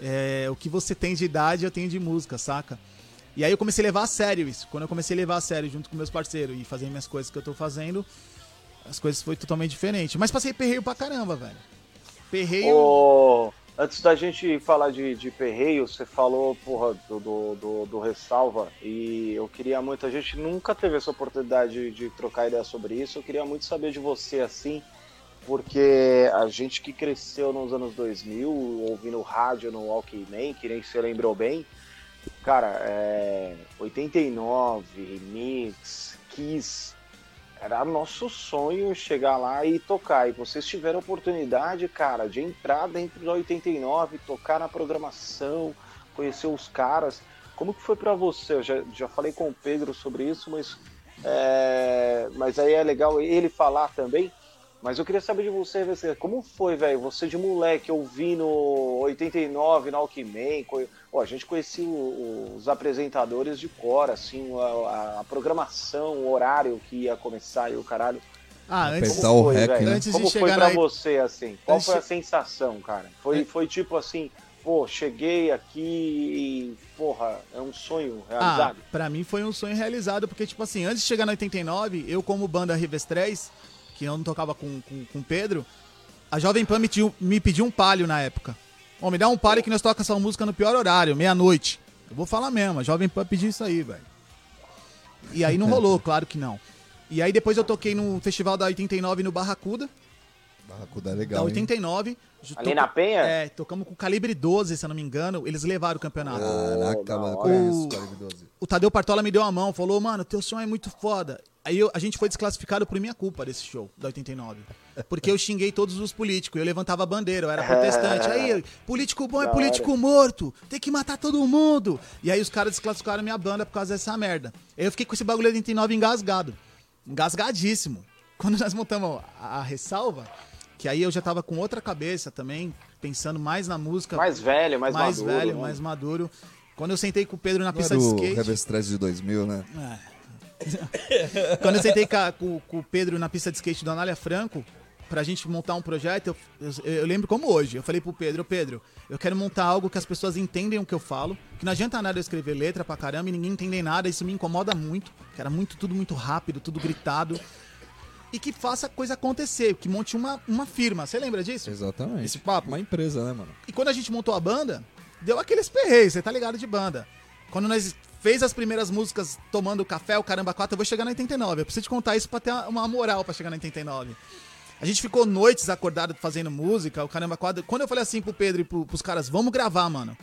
D: É, o que você tem de idade, eu tenho de música, saca? E aí eu comecei a levar a sério isso. Quando eu comecei a levar a sério junto com meus parceiros e fazer minhas coisas que eu tô fazendo, as coisas foi totalmente diferente. Mas passei perreio pra caramba, velho. Perreio.
B: Ô, antes da gente falar de, de perreio, você falou, porra, do, do, do, do ressalva, e eu queria muito, a gente nunca teve essa oportunidade de, de trocar ideia sobre isso, eu queria muito saber de você, assim, porque a gente que cresceu nos anos 2000, ouvindo rádio no Walkman, que nem você lembrou bem, cara, é, 89, Remix, Kiss, era nosso sonho chegar lá e tocar. E vocês tiveram oportunidade, cara, de entrar dentro da 89, tocar na programação, conhecer os caras. Como que foi pra você? Eu já, já falei com o Pedro sobre isso, mas, é, mas aí é legal ele falar também. Mas eu queria saber de você, você como foi, velho? Você de moleque, ouvindo 89 na Alckmin, co- Pô, a gente conhecia o- os apresentadores de cor, assim, a, a programação, o horário que ia começar e o caralho.
D: Ah, antes.
C: Apertar o
B: foi,
C: rec,
B: velho?
C: né?
D: Antes de
B: Como foi
D: chegar
B: pra
D: na-
B: você, assim? Qual
D: Antes
B: foi a sensação, cara? Foi,
D: É.
B: foi tipo assim, pô, cheguei aqui e, porra, é um sonho
D: Ah,
B: realizado?
D: pra mim foi um sonho realizado, porque, tipo assim, antes de chegar na 89, eu, como banda Rivestrez, que eu não tocava com, com, com o Pedro, a Jovem Pan me, tiu- me pediu um palio na época. Ó, me dá um palio que nós toca essa música no pior horário, meia-noite. Eu vou falar mesmo, a Jovem Pan pediu isso aí, velho. E aí não [laughs] rolou, claro que não. E aí depois eu toquei no festival da 89 no Barracuda,
C: Barracuda é
D: da
C: legal, hein?
D: 89. Ju-
B: Ali na Penha?
D: É, tocamos com o Calibre 12, se eu não me engano. Eles levaram o campeonato.
C: Caraca,
B: da
C: mano,
B: hora.
C: conheço
D: O-
C: o Calibre 12.
D: o Tadeu Partola me deu a mão, falou, mano, teu som é muito foda. Aí eu- a gente foi desclassificado por minha culpa desse show, da 89. Porque eu xinguei todos os políticos, eu levantava a bandeira, eu era protestante. Aí, [laughs] político bom é político morto, tem que matar todo mundo. E aí os caras desclassificaram minha banda por causa dessa merda. Aí eu fiquei com esse bagulho da 89 engasgado. Engasgadíssimo. Quando nós montamos a, a ressalva, que aí eu já tava com outra cabeça também, pensando mais na música,
B: Mais velho, mais,
D: mais
B: maduro.
D: velho,
B: né?
D: mais maduro. Quando eu sentei com o Pedro na
C: Não
D: pista
C: era
D: de
C: o
D: skate.
C: Revestress de 2000, né?
D: É. Quando eu sentei com, com o Pedro na pista de skate do Anália Franco, pra gente montar um projeto, eu, eu- eu lembro como hoje. Eu falei pro Pedro, "Ô, Pedro, eu quero montar algo que as pessoas entendem o que eu falo, que não adianta nada eu escrever letra pra caramba e ninguém entender nada, isso me incomoda muito, que era muito, tudo muito rápido, tudo gritado. E que faça a coisa acontecer, que monte uma, uma firma. Você lembra disso?
C: Exatamente.
D: Esse papo.
C: Uma empresa, né, mano?
D: E quando a gente montou a banda, deu aqueles perreios, você tá ligado de banda. Quando nós fez as primeiras músicas tomando café, o Caramba 4, eu vou chegar na 89. Eu preciso te contar isso pra ter uma moral pra chegar na 89. A gente ficou noites acordado fazendo música, o Caramba 4. Quando eu falei assim pro Pedro e pro, pros caras, vamos gravar, mano.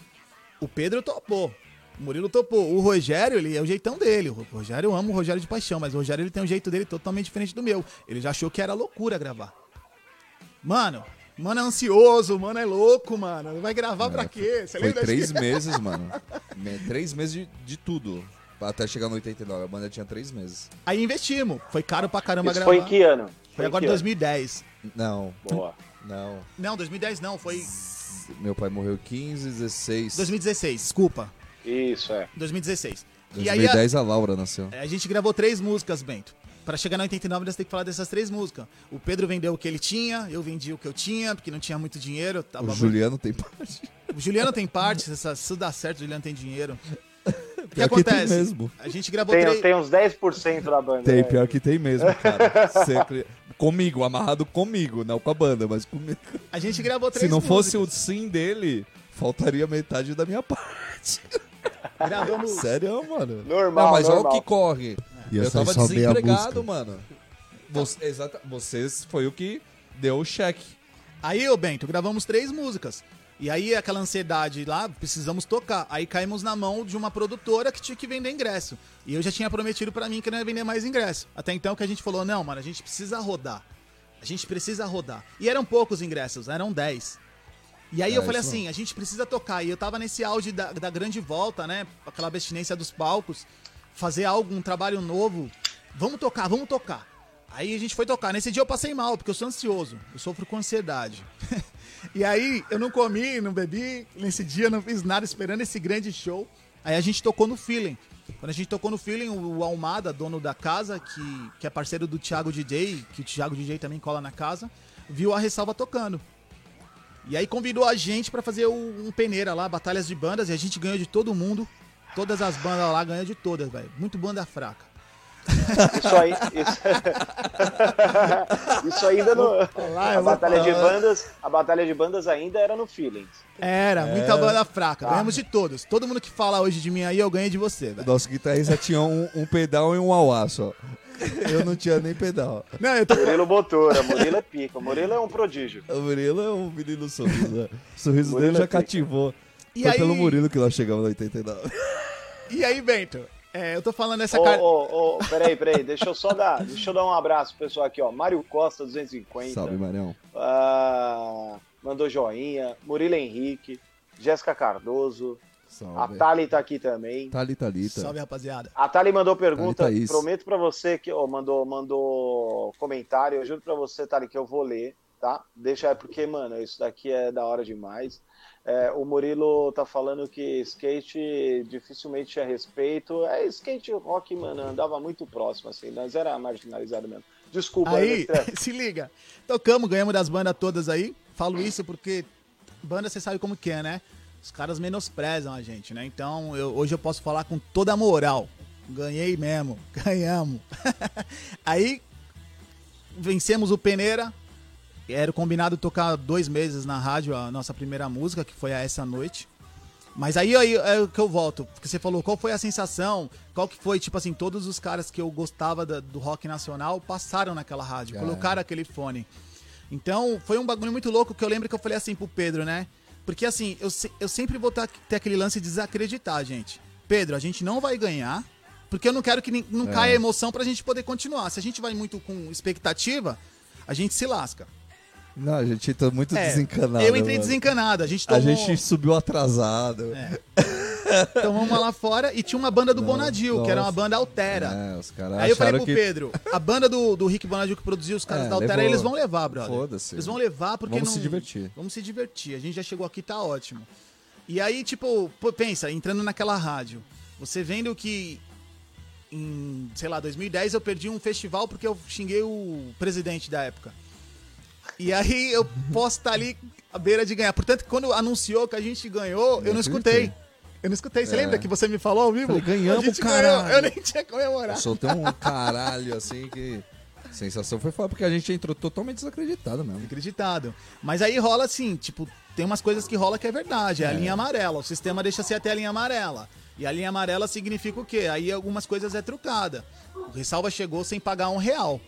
D: O Pedro topou. O Murilo topou. O Rogério, ele é o jeitão dele. O Rogério, eu amo o Rogério de paixão, mas o Rogério ele tem um jeito dele totalmente diferente do meu. Ele já achou que era loucura gravar. Mano, mano é ansioso, mano é louco, mano. Vai gravar pra quê? Você
C: Foi
D: lembra
C: três
D: disso? [laughs]
C: meses, mano. Me- três meses de, de tudo. Até chegar no 89. A banda tinha três meses.
D: Aí investimos. Foi caro pra caramba
B: Isso
D: gravar.
B: foi em que ano?
D: Foi
B: em
D: agora
B: que
D: em
B: ano?
D: 2010.
C: Não,
B: Boa.
C: não.
D: Não, 2010 não, foi
C: Meu pai morreu em 15, 16.
D: 2016, desculpa.
B: Isso, é.
D: 2016. E aí a,
C: 2010 a Laura nasceu.
D: a gente gravou três músicas, Bento. Pra chegar na 89, nós temos que falar dessas três músicas. O Pedro vendeu o que ele tinha, eu vendi o que eu tinha, porque não tinha muito dinheiro. Tava
C: O
D: muito-
C: Juliano tem parte.
D: O Juliano tem parte, se se isso dá certo, o Juliano tem dinheiro. [laughs] O que
C: Pior que tem
D: acontece?
C: mesmo.
D: A gente gravou
B: Tem,
D: três.
B: tem uns 10% da banda.
C: Tem,
B: né?
C: pior que tem mesmo, [laughs] cara. Sempre. Comigo, amarrado comigo, não com a banda, mas comigo.
D: A gente gravou três
C: Se não fosse
D: músicas.
C: o sim dele, faltaria metade da minha [laughs] parte.
D: Gravamos.
C: Sério, mano.
B: Normal,
C: Não, mas olha o
B: normal.
C: que corre.
A: Ia
C: eu tava desempregado, mano. Você, exata, vocês foi o que deu o cheque.
D: Aí, ô Bento, gravamos três músicas. E aí, aquela ansiedade lá, precisamos tocar. Aí caímos na mão de uma produtora que tinha que vender ingresso. E eu já tinha prometido pra mim que não ia vender mais ingresso. Até então que a gente falou, não, mano, a gente precisa rodar. A gente precisa rodar. E eram poucos ingressos, eram 10. E aí
C: É,
D: eu falei assim, a gente precisa tocar. E eu tava nesse auge da, da grande volta, né? Aquela abstinência dos palcos. Fazer algo, um trabalho novo. Vamos tocar, vamos tocar. Aí a gente foi tocar. Nesse dia eu passei mal, porque eu sou ansioso. Eu sofro com ansiedade. [laughs] e aí eu não comi, não bebi. Nesse dia eu não fiz nada esperando esse grande show. Aí a gente tocou no Feeling. Quando a gente tocou no Feeling, o Almada, dono da casa, que, que é parceiro do Thiago DJ, que o Thiago DJ também cola na casa, viu a ressalva tocando. E aí convidou a gente pra fazer um peneira lá, batalhas de bandas, e a gente ganhou de todo mundo. Todas as bandas lá ganhou de todas, velho. Muito banda fraca.
B: Isso aí. Isso, [laughs] isso ainda no.
D: lá,
B: a batalha de bandas. A batalha de bandas ainda era no Feelings.
D: Era, muita banda fraca.
B: Tá.
D: Ganhamos de todos. Todo mundo que fala hoje de mim aí, eu ganhei de você, velho.
C: nosso guitarrista tinha um, um pedal e um auá só. Eu não tinha nem pedal.
D: Não, eu tô.
B: Murilo Botura, Murilo é pica. Murilo é um prodígio.
C: O Murilo é um menino sorriso. né? O sorriso
B: Murilo
C: dele já
B: é pica.
D: E
C: Foi
D: aí-
C: pelo Murilo que nós chegamos no 89. [laughs]
D: E aí, Bento? É, eu tô falando essa cara.
B: ô, ô, peraí, peraí. Deixa eu só dar. Deixa eu dar um abraço pro pessoal aqui, ó. Mário Costa, 250.
C: Salve, Marião.
B: Ah, mandou joinha. Murilo Henrique. Jéssica Cardoso. A
C: Salve.
B: Thali tá aqui também.
C: Tali, Talita.
D: Salve, rapaziada.
B: A Thali mandou pergunta.
C: Thali.
B: Prometo pra você que. ó, mandou, mandou comentário. Eu juro pra você, Thali, que eu vou ler, tá? Deixa porque, mano, isso daqui é da hora demais. É, o Murilo tá falando que skate dificilmente tinha respeito. É, skate rock, mano, andava muito próximo, assim. Nós era marginalizado mesmo. Desculpa,
D: Aí, [laughs] se liga. Tocamos, ganhamos das bandas todas aí. Falo isso porque banda você sabe como que é, né? Os caras menosprezam a gente, né? Então, eu- hoje eu posso falar com toda a moral. Ganhei mesmo, [laughs] ganhamos. [laughs] aí, vencemos o Peneira. Era combinado tocar dois meses na rádio a nossa primeira música, que foi a Essa Noite. Mas aí, aí é o que eu volto, porque você falou qual foi a sensação, qual que foi, tipo assim, todos os caras que eu gostava da- do rock nacional passaram naquela rádio,
C: É.
D: colocaram aquele fone. Então, foi um bagulho muito louco que eu lembro que eu falei assim pro Pedro, né? Porque assim, eu, eu sempre vou ter aquele lance de desacreditar, gente. Pedro, a gente não vai ganhar, porque eu não quero que não
C: É.
D: caia emoção pra gente poder continuar. Se a gente vai muito com expectativa, a gente se lasca.
C: Não, a gente tá muito
D: É,
C: desencanado.
D: eu entrei
C: mano.
D: desencanado, a gente
C: A
D: tomou...
C: gente subiu atrasado.
D: É. Tomamos uma lá fora e tinha uma banda do
C: Não,
D: Bonadil, que era uma
C: nossa.
D: banda altera.
C: É, os caras
D: Aí eu falei pro
C: que...
D: Pedro, a banda do, do Rick Bonadil que produziu os caras
C: É,
D: da Altera,
C: levou.
D: eles vão levar, brother.
C: Foda-se.
D: Eles vão levar porque
C: Vamos
D: não...
C: se divertir.
D: Vamos se divertir. A gente já chegou aqui, tá ótimo. E aí, tipo, pensa, entrando naquela rádio, você vendo que em, sei lá, 2010 eu perdi um festival porque eu xinguei o presidente da época. E aí eu posso estar ali à beira de ganhar. Portanto, quando anunciou que a gente ganhou, eu não escutei. Eu não escutei. Você
C: É.
D: lembra que você me falou ao vivo?
C: Falei, ganhamos,
D: a gente
C: caralho.
D: ganhou. Eu nem tinha comemorado.
C: Soltei um caralho assim que. A sensação foi foda, porque a gente entrou totalmente desacreditado mesmo.
D: Acreditado. Mas aí rola assim, tipo, tem umas coisas que rola que é verdade. É a linha amarela. O sistema deixa ser até a linha amarela. E a linha amarela significa o quê? Aí algumas coisas é trucada. O Ressalva chegou sem pagar um real.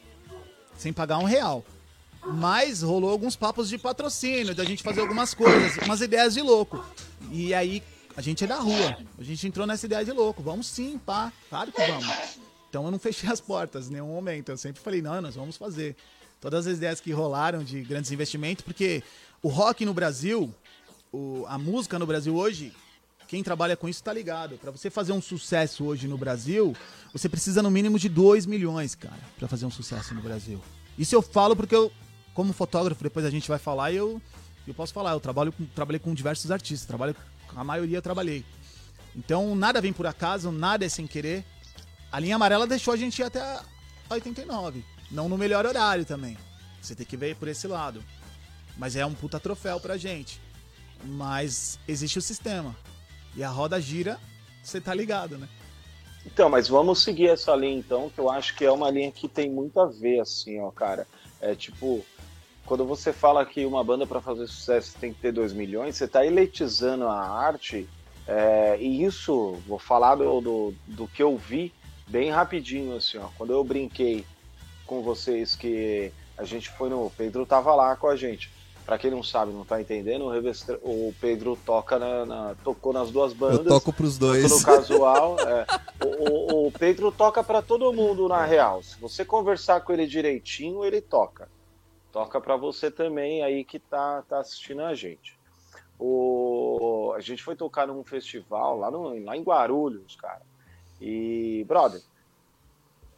D: Sem pagar um real. Mas rolou alguns papos de patrocínio, da gente fazer algumas coisas, umas ideias de louco. E aí, a gente é da rua. A gente entrou nessa ideia de louco. Vamos sim, pá. Claro que vamos. Então eu não fechei as portas em nenhum momento. Eu sempre falei, não, nós vamos fazer. Todas as ideias que rolaram de grandes investimentos, porque o rock no Brasil, o- a música no Brasil hoje, quem trabalha com isso tá ligado. Pra você fazer um sucesso hoje no Brasil, você precisa no mínimo de 2 milhões, cara, pra fazer um sucesso no Brasil. Isso eu falo porque eu, como fotógrafo, depois a gente vai falar eu, eu posso falar. Eu trabalho com, trabalhei com diversos artistas, trabalho, a maioria trabalhei. Então nada vem por acaso, nada é sem querer. A linha amarela deixou a gente ir até a 89. Não no melhor horário também. Você tem que ver por esse lado. Mas é um puta troféu pra gente. Mas existe o sistema. E a roda gira, você tá ligado, né?
B: Então, mas vamos seguir essa linha então, que eu acho que é uma linha que tem muito a ver, assim, ó, cara. É tipo, quando você fala que uma banda para fazer sucesso tem que ter 2 milhões, você tá eletizando a arte, é, e isso, vou falar do, do, do que eu vi bem rapidinho, assim, ó. Quando eu brinquei com vocês que a gente foi no. O Pedro tava lá com a gente. Pra quem não sabe, não tá entendendo, o, Revestre- o Pedro toca na, na- tocou nas duas bandas.
C: Eu toco pros dois.
B: No casual, é. [laughs] o, o- o Pedro toca pra todo mundo na real. Se você conversar com ele direitinho, ele toca. Toca pra você também aí que tá, tá assistindo a gente. O, a gente foi tocar num festival lá, no, lá em Guarulhos, cara. E, brother,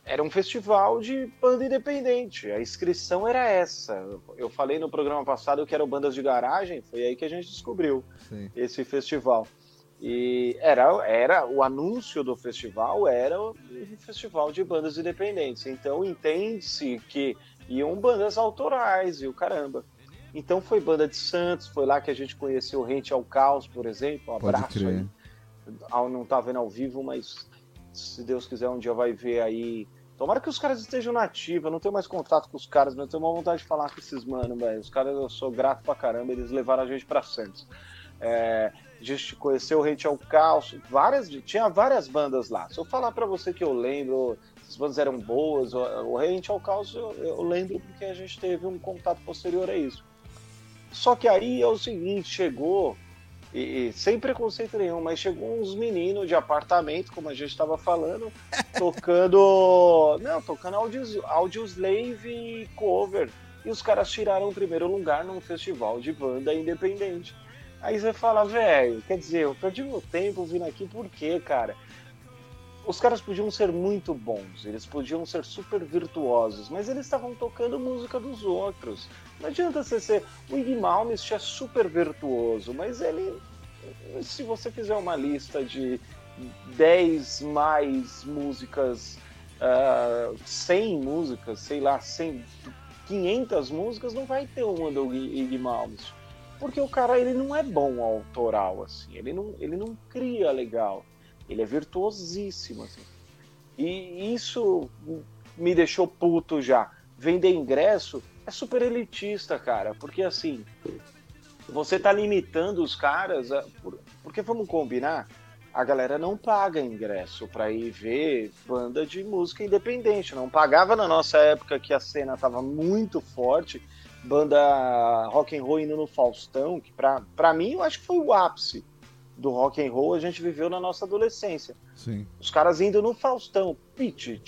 B: era um festival de banda independente. A inscrição era essa. Eu falei no programa passado que eram bandas de garagem, foi aí que a gente descobriu
C: Sim.
B: esse festival. E era, era o anúncio do festival era um festival de bandas independentes. Então entende-se que iam bandas autorais e o caramba. Então foi banda de Santos, foi lá que a gente conheceu o Rente ao Caos, por exemplo. Um
C: Pode
B: abraço
C: crer.
B: aí. Não tá vendo ao vivo, mas se Deus quiser um dia vai ver aí. Tomara que os caras estejam na ativa, eu não tenho mais contato com os caras, mas eu tenho uma vontade de falar com esses mano, velho. Os caras eu sou grato pra caramba, eles levaram a gente pra Santos. É, a gente conheceu o Rente ao Caos, várias, tinha várias bandas lá. Se eu falar pra você que eu lembro, as bandas eram boas, o, Rente ao Caos eu, eu lembro porque a gente teve um contato posterior a isso. Só que aí é o seguinte, chegou, e, e sem preconceito nenhum, mas chegou uns meninos de apartamento, como a gente estava falando, [laughs] tocando. Não, tocando Audios, Audioslave e cover. E os caras tiraram o primeiro lugar num festival de banda independente. Aí você fala, velho, quer dizer, eu perdi meu tempo vindo aqui, por quê, cara? Os caras podiam ser muito bons, eles podiam ser super virtuosos, mas eles estavam tocando música dos outros. Não adianta você ser. O Iggy Malmsteen é super virtuoso, mas ele. Se você fizer uma lista de 10 mais músicas, ah, 100 músicas, sei lá, 100, 500 músicas, não vai ter uma do Iggy. Porque o cara ele não é bom autoral, assim, ele não, ele não cria legal. Ele é virtuosíssimo, assim. E isso me deixou puto já. Vender ingresso é super elitista, cara, porque assim, você tá limitando os caras, a- por- porque vamos combinar, a galera não paga ingresso pra ir ver banda de música independente, não pagava na nossa época que a cena tava muito forte, banda rock and roll indo no Faustão, que pra, pra mim eu acho que foi o ápice do rock and roll a gente viveu na nossa adolescência.
C: Sim.
B: Os caras indo no Faustão, Pitty,